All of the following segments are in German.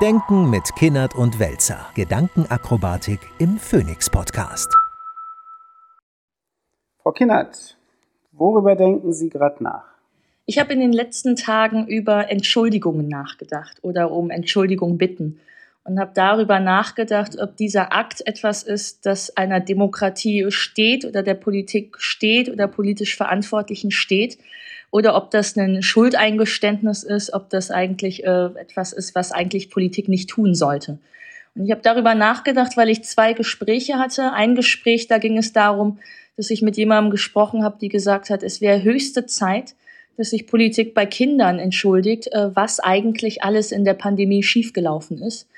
Denken mit Kinnert und Welzer. Gedankenakrobatik im Phoenix Podcast. Frau Kinnert, worüber denken Sie gerade nach? Ich habe in den letzten Tagen über Entschuldigungen nachgedacht oder um Entschuldigung bitten und habe darüber nachgedacht, ob dieser Akt etwas ist, das einer Demokratie steht oder der Politik steht oder politisch Verantwortlichen steht oder ob das ein Schuldeingeständnis ist, ob das eigentlich äh, etwas ist, was eigentlich Politik nicht tun sollte. Und ich habe darüber nachgedacht, weil ich zwei Gespräche hatte. Ein Gespräch, da ging es darum, dass ich mit jemandem gesprochen habe, die gesagt hat, es wäre höchste Zeit, dass sich Politik bei Kindern entschuldigt, äh, was eigentlich alles in der Pandemie schiefgelaufen ist.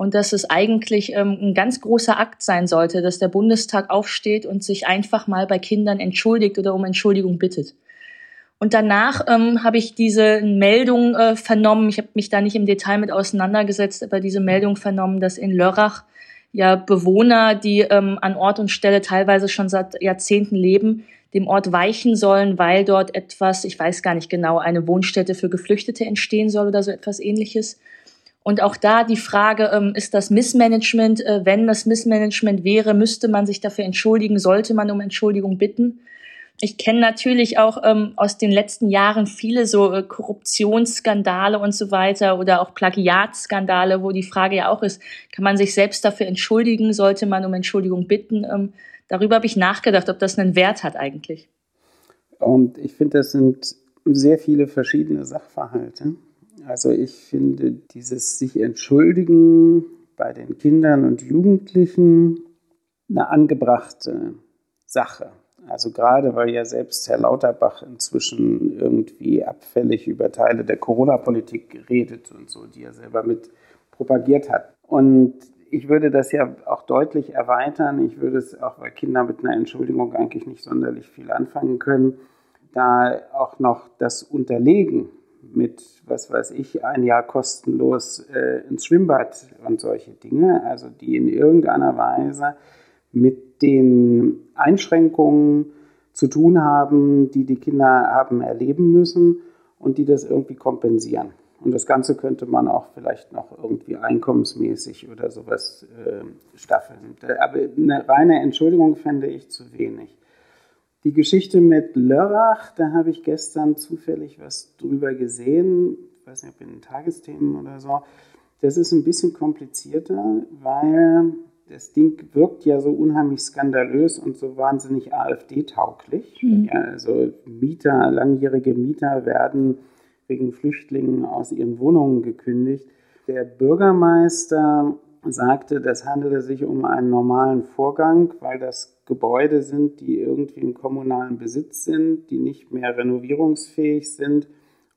Und dass es eigentlich ähm, ein ganz großer Akt sein sollte, dass der Bundestag aufsteht und sich einfach mal bei Kindern entschuldigt oder um Entschuldigung bittet. Und danach ähm, habe ich diese Meldung äh, vernommen. Ich habe mich da nicht im Detail mit auseinandergesetzt, aber diese Meldung vernommen, dass in Lörrach ja Bewohner, die ähm, an Ort und Stelle teilweise schon seit Jahrzehnten leben, dem Ort weichen sollen, weil dort etwas, ich weiß gar nicht genau, eine Wohnstätte für Geflüchtete entstehen soll oder so etwas ähnliches. Und auch da die Frage, ähm, ist das Missmanagement? Äh, wenn das Missmanagement wäre, müsste man sich dafür entschuldigen, sollte man um Entschuldigung bitten ich kenne natürlich auch ähm, aus den letzten Jahren viele so äh, Korruptionsskandale und so weiter oder auch Plagiatskandale, wo die Frage ja auch ist, kann man sich selbst dafür entschuldigen, sollte man um Entschuldigung bitten? Ähm, darüber habe ich nachgedacht, ob das einen Wert hat eigentlich. Und ich finde, das sind sehr viele verschiedene Sachverhalte. Also ich finde dieses sich entschuldigen bei den Kindern und Jugendlichen eine angebrachte Sache. Also gerade weil ja selbst Herr Lauterbach inzwischen irgendwie abfällig über Teile der Corona-Politik redet und so, die er selber mit propagiert hat. Und ich würde das ja auch deutlich erweitern. Ich würde es auch, weil Kinder mit einer Entschuldigung eigentlich nicht sonderlich viel anfangen können, da auch noch das Unterlegen mit, was weiß ich, ein Jahr kostenlos äh, ins Schwimmbad und solche Dinge, also die in irgendeiner Weise mit den Einschränkungen zu tun haben, die die Kinder haben erleben müssen und die das irgendwie kompensieren. Und das Ganze könnte man auch vielleicht noch irgendwie einkommensmäßig oder sowas äh, staffeln. Aber eine reine Entschuldigung fände ich zu wenig. Die Geschichte mit Lörrach, da habe ich gestern zufällig was drüber gesehen, ich weiß nicht, ob in den Tagesthemen oder so. Das ist ein bisschen komplizierter, weil das Ding wirkt ja so unheimlich skandalös und so wahnsinnig AfD-tauglich. Mhm. Ja, also Mieter, langjährige Mieter werden wegen Flüchtlingen aus ihren Wohnungen gekündigt. Der Bürgermeister sagte, das handele sich um einen normalen Vorgang, weil das Gebäude sind, die irgendwie im kommunalen Besitz sind, die nicht mehr renovierungsfähig sind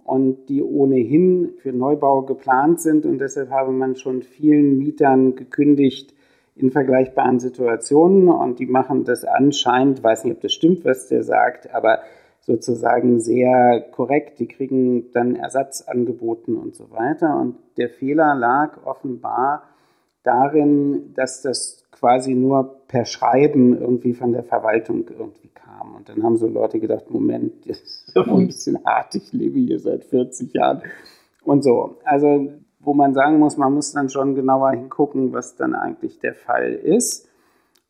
und die ohnehin für Neubau geplant sind. Und deshalb habe man schon vielen Mietern gekündigt, in vergleichbaren Situationen und die machen das anscheinend, weiß nicht, ob das stimmt, was der sagt, aber sozusagen sehr korrekt. Die kriegen dann Ersatz angeboten und so weiter. Und der Fehler lag offenbar darin, dass das quasi nur per Schreiben irgendwie von der Verwaltung irgendwie kam. Und dann haben so Leute gedacht, Moment, das ist so ein bisschen hart, ich lebe hier seit 40 Jahren. Und so. Also wo man sagen muss, man muss dann schon genauer hingucken, was dann eigentlich der Fall ist.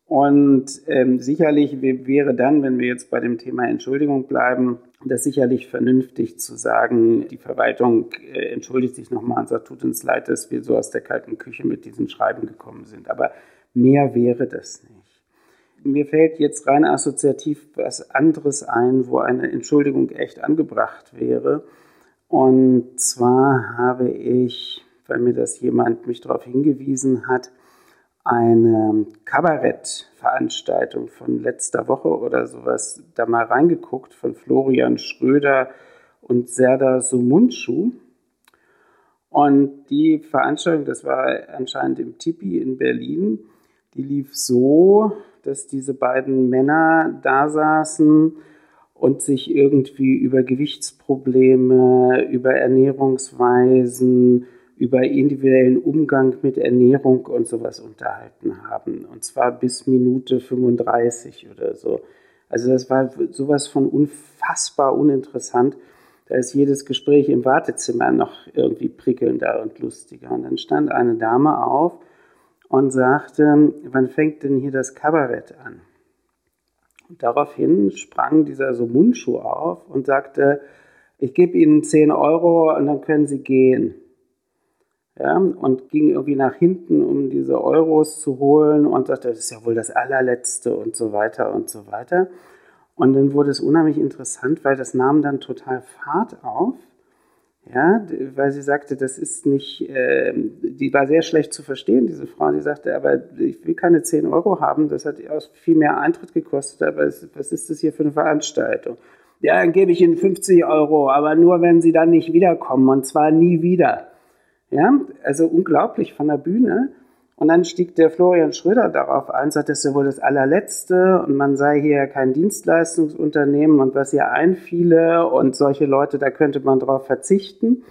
Und ähm, sicherlich wäre dann, wenn wir jetzt bei dem Thema Entschuldigung bleiben, das sicherlich vernünftig zu sagen, die Verwaltung äh, entschuldigt sich nochmal und sagt, tut uns leid, dass wir so aus der kalten Küche mit diesen Schreiben gekommen sind. Aber mehr wäre das nicht. Mir fällt jetzt rein assoziativ was anderes ein, wo eine Entschuldigung echt angebracht wäre. Und zwar habe ich weil mir das jemand mich darauf hingewiesen hat, eine Kabarettveranstaltung von letzter Woche oder sowas da mal reingeguckt von Florian Schröder und Serda Sumunchu. Und die Veranstaltung, das war anscheinend im Tipi in Berlin, die lief so, dass diese beiden Männer da saßen und sich irgendwie über Gewichtsprobleme, über Ernährungsweisen, über individuellen Umgang mit Ernährung und sowas unterhalten haben. Und zwar bis Minute 35 oder so. Also das war sowas von unfassbar uninteressant. Da ist jedes Gespräch im Wartezimmer noch irgendwie prickelnder und lustiger. Und dann stand eine Dame auf und sagte, wann fängt denn hier das Kabarett an? Und daraufhin sprang dieser so Mundschuh auf und sagte, ich gebe Ihnen 10 Euro und dann können Sie gehen. Ja, und ging irgendwie nach hinten, um diese Euros zu holen und sagte, das ist ja wohl das allerletzte und so weiter und so weiter. Und dann wurde es unheimlich interessant, weil das nahm dann total Fahrt auf. Ja, weil sie sagte, das ist nicht, äh, die war sehr schlecht zu verstehen, diese Frau. Die sagte, aber ich will keine 10 Euro haben, das hat viel mehr Eintritt gekostet, aber es, was ist das hier für eine Veranstaltung? Ja, dann gebe ich Ihnen 50 Euro, aber nur, wenn Sie dann nicht wiederkommen und zwar nie wieder. Ja, also unglaublich von der Bühne. Und dann stieg der Florian Schröder darauf ein, sagte, das ist ja wohl das allerletzte und man sei hier kein Dienstleistungsunternehmen und was hier einfiele und solche Leute, da könnte man drauf verzichten.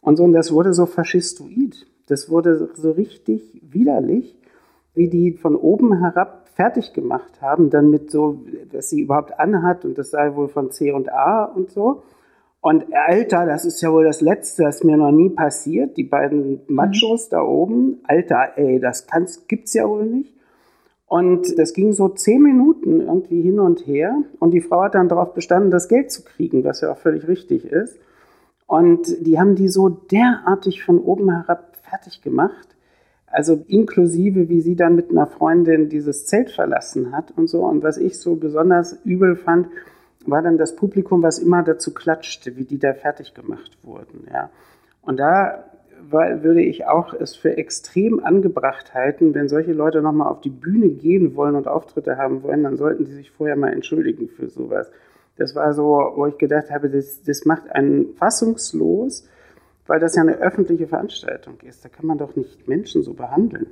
Und so, und das wurde so faschistoid. Das wurde so richtig widerlich, wie die von oben herab fertig gemacht haben, dann mit so, was sie überhaupt anhat und das sei wohl von C und A und so. Und Alter, das ist ja wohl das Letzte, das mir noch nie passiert. Die beiden Machos mhm. da oben, Alter, ey, das kann's, gibt's ja wohl nicht. Und das ging so zehn Minuten irgendwie hin und her. Und die Frau hat dann darauf bestanden, das Geld zu kriegen, was ja auch völlig richtig ist. Und die haben die so derartig von oben herab fertig gemacht. Also inklusive, wie sie dann mit einer Freundin dieses Zelt verlassen hat und so. Und was ich so besonders übel fand, war dann das Publikum, was immer dazu klatschte, wie die da fertig gemacht wurden. Ja. Und da war, würde ich auch es für extrem angebracht halten, wenn solche Leute nochmal auf die Bühne gehen wollen und Auftritte haben wollen, dann sollten die sich vorher mal entschuldigen für sowas. Das war so, wo ich gedacht habe, das, das macht einen fassungslos, weil das ja eine öffentliche Veranstaltung ist. Da kann man doch nicht Menschen so behandeln.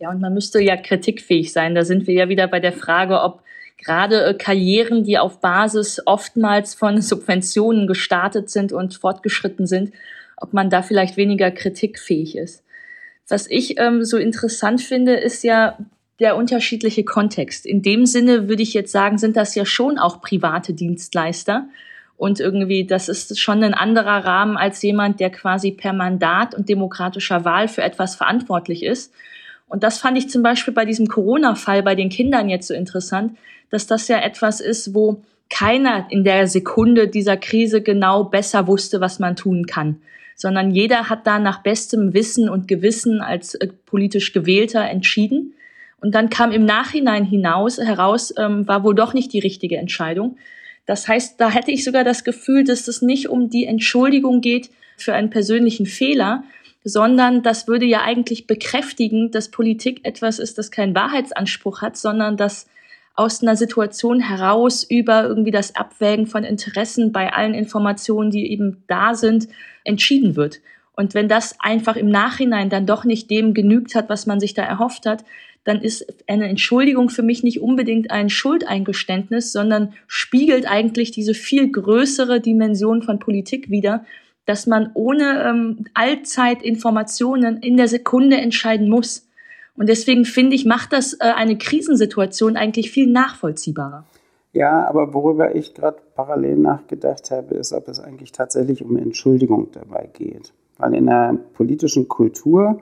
Ja, und man müsste ja kritikfähig sein. Da sind wir ja wieder bei der Frage, ob gerade äh, Karrieren, die auf Basis oftmals von Subventionen gestartet sind und fortgeschritten sind, ob man da vielleicht weniger kritikfähig ist. Was ich ähm, so interessant finde, ist ja der unterschiedliche Kontext. In dem Sinne würde ich jetzt sagen, sind das ja schon auch private Dienstleister. Und irgendwie, das ist schon ein anderer Rahmen als jemand, der quasi per Mandat und demokratischer Wahl für etwas verantwortlich ist. Und das fand ich zum Beispiel bei diesem Corona-Fall bei den Kindern jetzt so interessant, dass das ja etwas ist, wo keiner in der Sekunde dieser Krise genau besser wusste, was man tun kann, sondern jeder hat da nach bestem Wissen und Gewissen als äh, politisch Gewählter entschieden. Und dann kam im Nachhinein hinaus heraus, ähm, war wohl doch nicht die richtige Entscheidung. Das heißt, da hätte ich sogar das Gefühl, dass es nicht um die Entschuldigung geht für einen persönlichen Fehler, sondern das würde ja eigentlich bekräftigen, dass Politik etwas ist, das keinen Wahrheitsanspruch hat, sondern dass aus einer Situation heraus über irgendwie das Abwägen von Interessen bei allen Informationen, die eben da sind, entschieden wird. Und wenn das einfach im Nachhinein dann doch nicht dem genügt hat, was man sich da erhofft hat, dann ist eine Entschuldigung für mich nicht unbedingt ein Schuldeingeständnis, sondern spiegelt eigentlich diese viel größere Dimension von Politik wider, dass man ohne ähm, Allzeitinformationen in der Sekunde entscheiden muss. Und deswegen finde ich, macht das äh, eine Krisensituation eigentlich viel nachvollziehbarer. Ja, aber worüber ich gerade parallel nachgedacht habe, ist, ob es eigentlich tatsächlich um Entschuldigung dabei geht. Weil in der politischen Kultur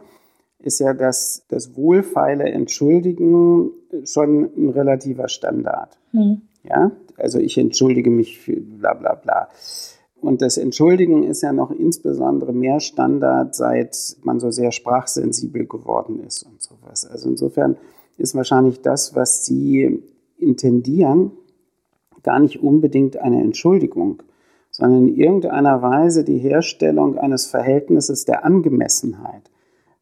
ist ja das, das wohlfeile Entschuldigen schon ein relativer Standard. Hm. Ja, also ich entschuldige mich für bla bla bla. Und das Entschuldigen ist ja noch insbesondere mehr Standard, seit man so sehr sprachsensibel geworden ist und sowas. Also insofern ist wahrscheinlich das, was Sie intendieren, gar nicht unbedingt eine Entschuldigung, sondern in irgendeiner Weise die Herstellung eines Verhältnisses der Angemessenheit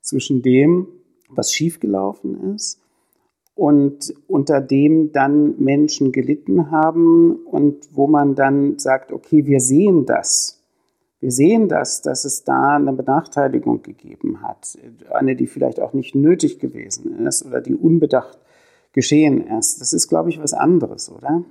zwischen dem, was schiefgelaufen ist und unter dem dann Menschen gelitten haben und wo man dann sagt, okay, wir sehen das. Wir sehen das, dass es da eine Benachteiligung gegeben hat, eine, die vielleicht auch nicht nötig gewesen ist oder die unbedacht geschehen ist. Das ist, glaube ich, was anderes, oder?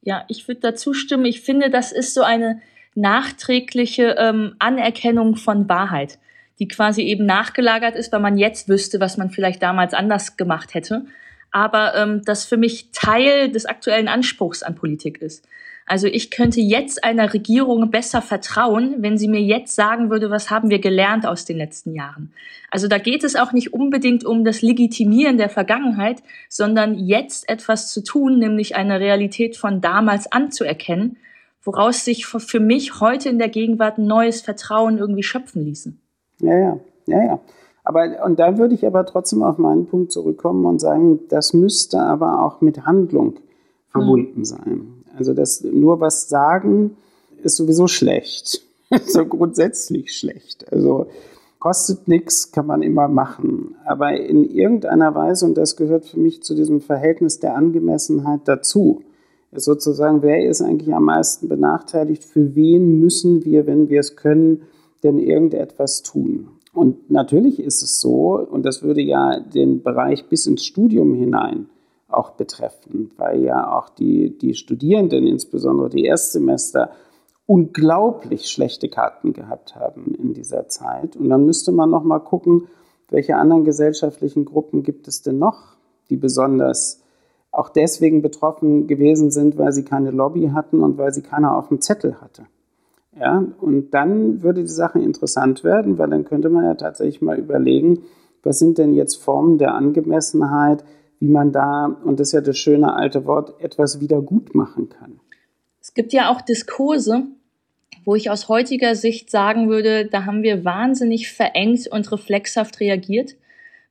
Ja, ich würde dazu stimmen. Ich finde, das ist so eine nachträgliche ähm, Anerkennung von Wahrheit, die quasi eben nachgelagert ist, weil man jetzt wüsste, was man vielleicht damals anders gemacht hätte aber ähm, das für mich Teil des aktuellen Anspruchs an Politik ist. Also ich könnte jetzt einer Regierung besser vertrauen, wenn sie mir jetzt sagen würde, was haben wir gelernt aus den letzten Jahren. Also da geht es auch nicht unbedingt um das Legitimieren der Vergangenheit, sondern jetzt etwas zu tun, nämlich eine Realität von damals anzuerkennen, woraus sich für mich heute in der Gegenwart neues Vertrauen irgendwie schöpfen ließe. Ja, ja, ja, ja. Aber, und da würde ich aber trotzdem auf meinen Punkt zurückkommen und sagen, das müsste aber auch mit Handlung verbunden mhm. sein. Also das nur was sagen ist sowieso schlecht. so grundsätzlich schlecht. Also kostet nichts, kann man immer machen. Aber in irgendeiner Weise, und das gehört für mich zu diesem Verhältnis der Angemessenheit dazu, ist sozusagen, wer ist eigentlich am meisten benachteiligt? Für wen müssen wir, wenn wir es können, denn irgendetwas tun? Und natürlich ist es so, und das würde ja den Bereich bis ins Studium hinein auch betreffen, weil ja auch die, die Studierenden, insbesondere die Erstsemester, unglaublich schlechte Karten gehabt haben in dieser Zeit. Und dann müsste man noch mal gucken, welche anderen gesellschaftlichen Gruppen gibt es denn noch, die besonders auch deswegen betroffen gewesen sind, weil sie keine Lobby hatten und weil sie keiner auf dem Zettel hatte. Ja, und dann würde die Sache interessant werden, weil dann könnte man ja tatsächlich mal überlegen, was sind denn jetzt Formen der Angemessenheit, wie man da, und das ist ja das schöne alte Wort, etwas wieder gut machen kann. Es gibt ja auch Diskurse, wo ich aus heutiger Sicht sagen würde, da haben wir wahnsinnig verengt und reflexhaft reagiert.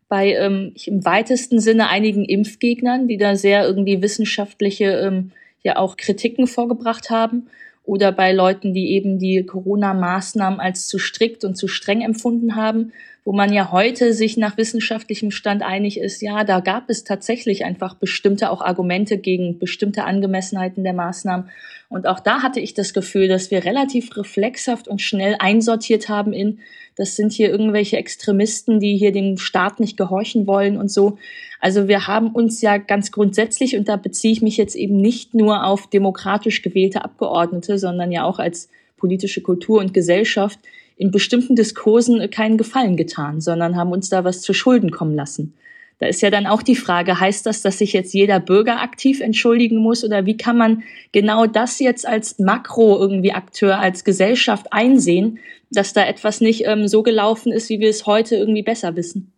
Bei ähm, im weitesten Sinne einigen Impfgegnern, die da sehr irgendwie wissenschaftliche ähm, ja auch Kritiken vorgebracht haben oder bei Leuten, die eben die Corona-Maßnahmen als zu strikt und zu streng empfunden haben wo man ja heute sich nach wissenschaftlichem Stand einig ist, ja, da gab es tatsächlich einfach bestimmte auch Argumente gegen bestimmte Angemessenheiten der Maßnahmen. Und auch da hatte ich das Gefühl, dass wir relativ reflexhaft und schnell einsortiert haben in, das sind hier irgendwelche Extremisten, die hier dem Staat nicht gehorchen wollen und so. Also wir haben uns ja ganz grundsätzlich, und da beziehe ich mich jetzt eben nicht nur auf demokratisch gewählte Abgeordnete, sondern ja auch als politische Kultur und Gesellschaft in bestimmten Diskursen keinen Gefallen getan, sondern haben uns da was zu Schulden kommen lassen. Da ist ja dann auch die Frage, heißt das, dass sich jetzt jeder Bürger aktiv entschuldigen muss oder wie kann man genau das jetzt als Makro irgendwie Akteur, als Gesellschaft einsehen, dass da etwas nicht ähm, so gelaufen ist, wie wir es heute irgendwie besser wissen?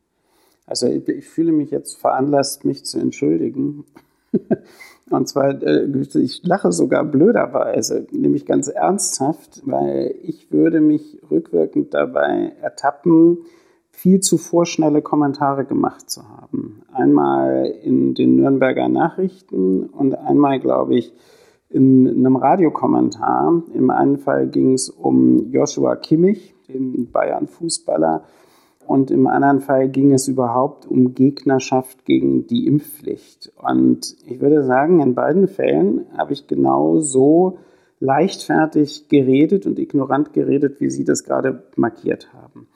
Also ich fühle mich jetzt veranlasst, mich zu entschuldigen. Und zwar, äh, ich lache sogar blöderweise, nämlich ganz ernsthaft, weil ich würde mich rückwirkend dabei ertappen, viel zu vorschnelle Kommentare gemacht zu haben. Einmal in den Nürnberger Nachrichten und einmal, glaube ich, in einem Radiokommentar. Im einen Fall ging es um Joshua Kimmich, den Bayern-Fußballer, und im anderen Fall ging es überhaupt um Gegnerschaft gegen die Impfpflicht. Und ich würde sagen, in beiden Fällen habe ich genau so leichtfertig geredet und ignorant geredet, wie Sie das gerade markiert haben.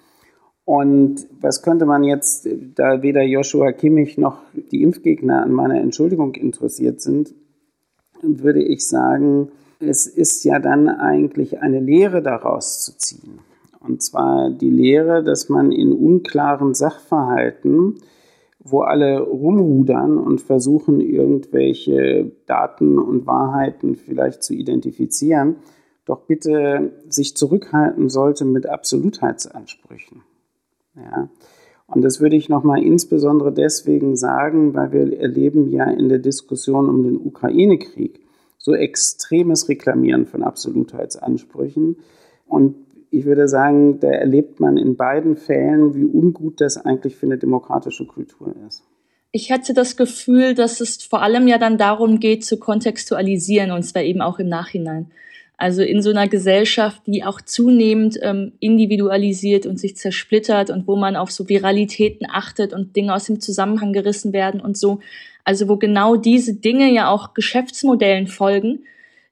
Und was könnte man jetzt, da weder Joshua Kimmich noch die Impfgegner an meiner Entschuldigung interessiert sind, würde ich sagen, es ist ja dann eigentlich eine Lehre daraus zu ziehen. Und zwar die Lehre, dass man in unklaren Sachverhalten, wo alle rumrudern und versuchen, irgendwelche Daten und Wahrheiten vielleicht zu identifizieren, doch bitte sich zurückhalten sollte mit Absolutheitsansprüchen. Ja. Und das würde ich nochmal insbesondere deswegen sagen, weil wir erleben ja in der Diskussion um den Ukraine-Krieg so extremes Reklamieren von Absolutheitsansprüchen. Und ich würde sagen, da erlebt man in beiden Fällen, wie ungut das eigentlich für eine demokratische Kultur ist. Ich hatte das Gefühl, dass es vor allem ja dann darum geht, zu kontextualisieren, und zwar eben auch im Nachhinein. Also in so einer Gesellschaft, die auch zunehmend ähm, individualisiert und sich zersplittert und wo man auf so Viralitäten achtet und Dinge aus dem Zusammenhang gerissen werden und so. Also wo genau diese Dinge ja auch Geschäftsmodellen folgen,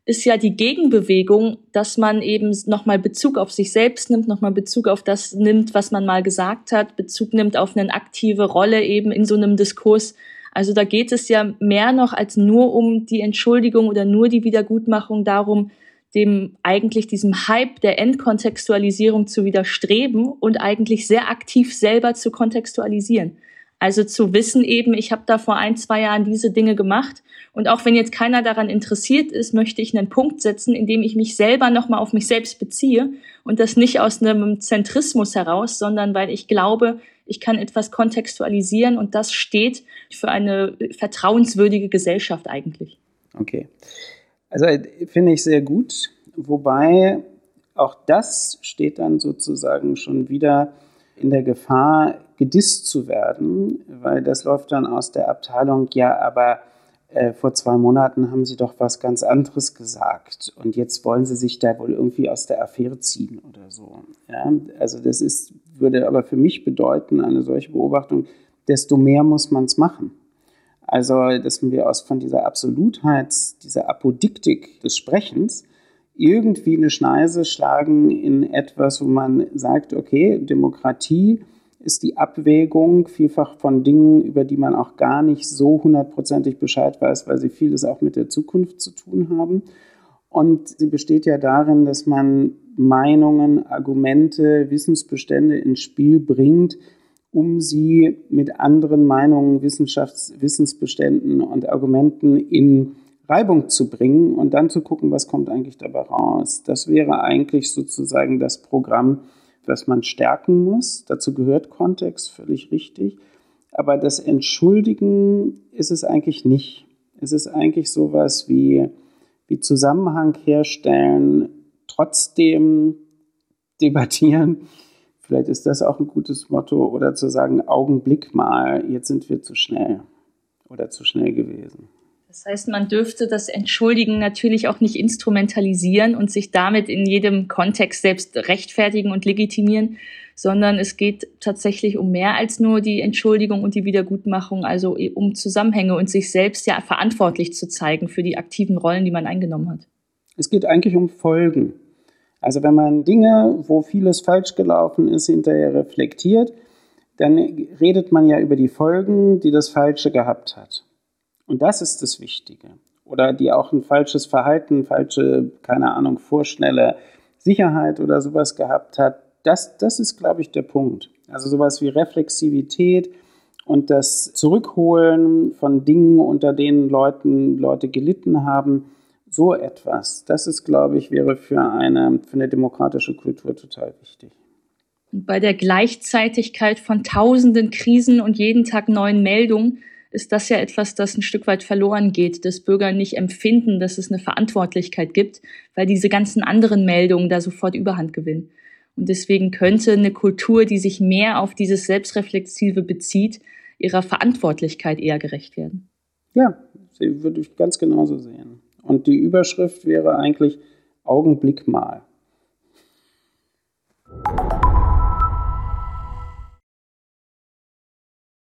ist ja die Gegenbewegung, dass man eben nochmal Bezug auf sich selbst nimmt, nochmal Bezug auf das nimmt, was man mal gesagt hat, Bezug nimmt auf eine aktive Rolle eben in so einem Diskurs. Also da geht es ja mehr noch als nur um die Entschuldigung oder nur die Wiedergutmachung darum, dem eigentlich diesem Hype der Entkontextualisierung zu widerstreben und eigentlich sehr aktiv selber zu kontextualisieren. Also zu wissen eben, ich habe da vor ein, zwei Jahren diese Dinge gemacht und auch wenn jetzt keiner daran interessiert ist, möchte ich einen Punkt setzen, in dem ich mich selber nochmal auf mich selbst beziehe und das nicht aus einem Zentrismus heraus, sondern weil ich glaube, ich kann etwas kontextualisieren und das steht für eine vertrauenswürdige Gesellschaft eigentlich. Okay. Also finde ich sehr gut, wobei auch das steht dann sozusagen schon wieder in der Gefahr, gedisst zu werden, weil das läuft dann aus der Abteilung, ja, aber äh, vor zwei Monaten haben Sie doch was ganz anderes gesagt und jetzt wollen Sie sich da wohl irgendwie aus der Affäre ziehen oder so. Ja? Also das ist, würde aber für mich bedeuten, eine solche Beobachtung, desto mehr muss man es machen. Also, dass wir aus von dieser Absolutheit, dieser Apodiktik des Sprechens irgendwie eine Schneise schlagen in etwas, wo man sagt, okay, Demokratie ist die Abwägung vielfach von Dingen, über die man auch gar nicht so hundertprozentig Bescheid weiß, weil sie vieles auch mit der Zukunft zu tun haben. Und sie besteht ja darin, dass man Meinungen, Argumente, Wissensbestände ins Spiel bringt, um sie mit anderen Meinungen, Wissenschafts-, Wissensbeständen und Argumenten in Reibung zu bringen und dann zu gucken, was kommt eigentlich dabei raus. Das wäre eigentlich sozusagen das Programm, das man stärken muss. Dazu gehört Kontext, völlig richtig. Aber das Entschuldigen ist es eigentlich nicht. Es ist eigentlich sowas wie, wie Zusammenhang herstellen, trotzdem debattieren. Vielleicht ist das auch ein gutes Motto oder zu sagen, Augenblick mal, jetzt sind wir zu schnell oder zu schnell gewesen. Das heißt, man dürfte das Entschuldigen natürlich auch nicht instrumentalisieren und sich damit in jedem Kontext selbst rechtfertigen und legitimieren, sondern es geht tatsächlich um mehr als nur die Entschuldigung und die Wiedergutmachung, also um Zusammenhänge und sich selbst ja verantwortlich zu zeigen für die aktiven Rollen, die man eingenommen hat. Es geht eigentlich um Folgen. Also wenn man Dinge, wo vieles falsch gelaufen ist, hinterher reflektiert, dann redet man ja über die Folgen, die das Falsche gehabt hat. Und das ist das Wichtige. Oder die auch ein falsches Verhalten, falsche, keine Ahnung, vorschnelle Sicherheit oder sowas gehabt hat. Das, das ist, glaube ich, der Punkt. Also sowas wie Reflexivität und das Zurückholen von Dingen, unter denen Leuten, Leute gelitten haben, so etwas, das ist, glaube ich, wäre für eine, für eine demokratische Kultur total wichtig. Und bei der Gleichzeitigkeit von tausenden Krisen und jeden Tag neuen Meldungen ist das ja etwas, das ein Stück weit verloren geht, dass Bürger nicht empfinden, dass es eine Verantwortlichkeit gibt, weil diese ganzen anderen Meldungen da sofort Überhand gewinnen. Und deswegen könnte eine Kultur, die sich mehr auf dieses Selbstreflexive bezieht, ihrer Verantwortlichkeit eher gerecht werden. Ja, würde ich ganz genauso sehen. Und die Überschrift wäre eigentlich Augenblick mal.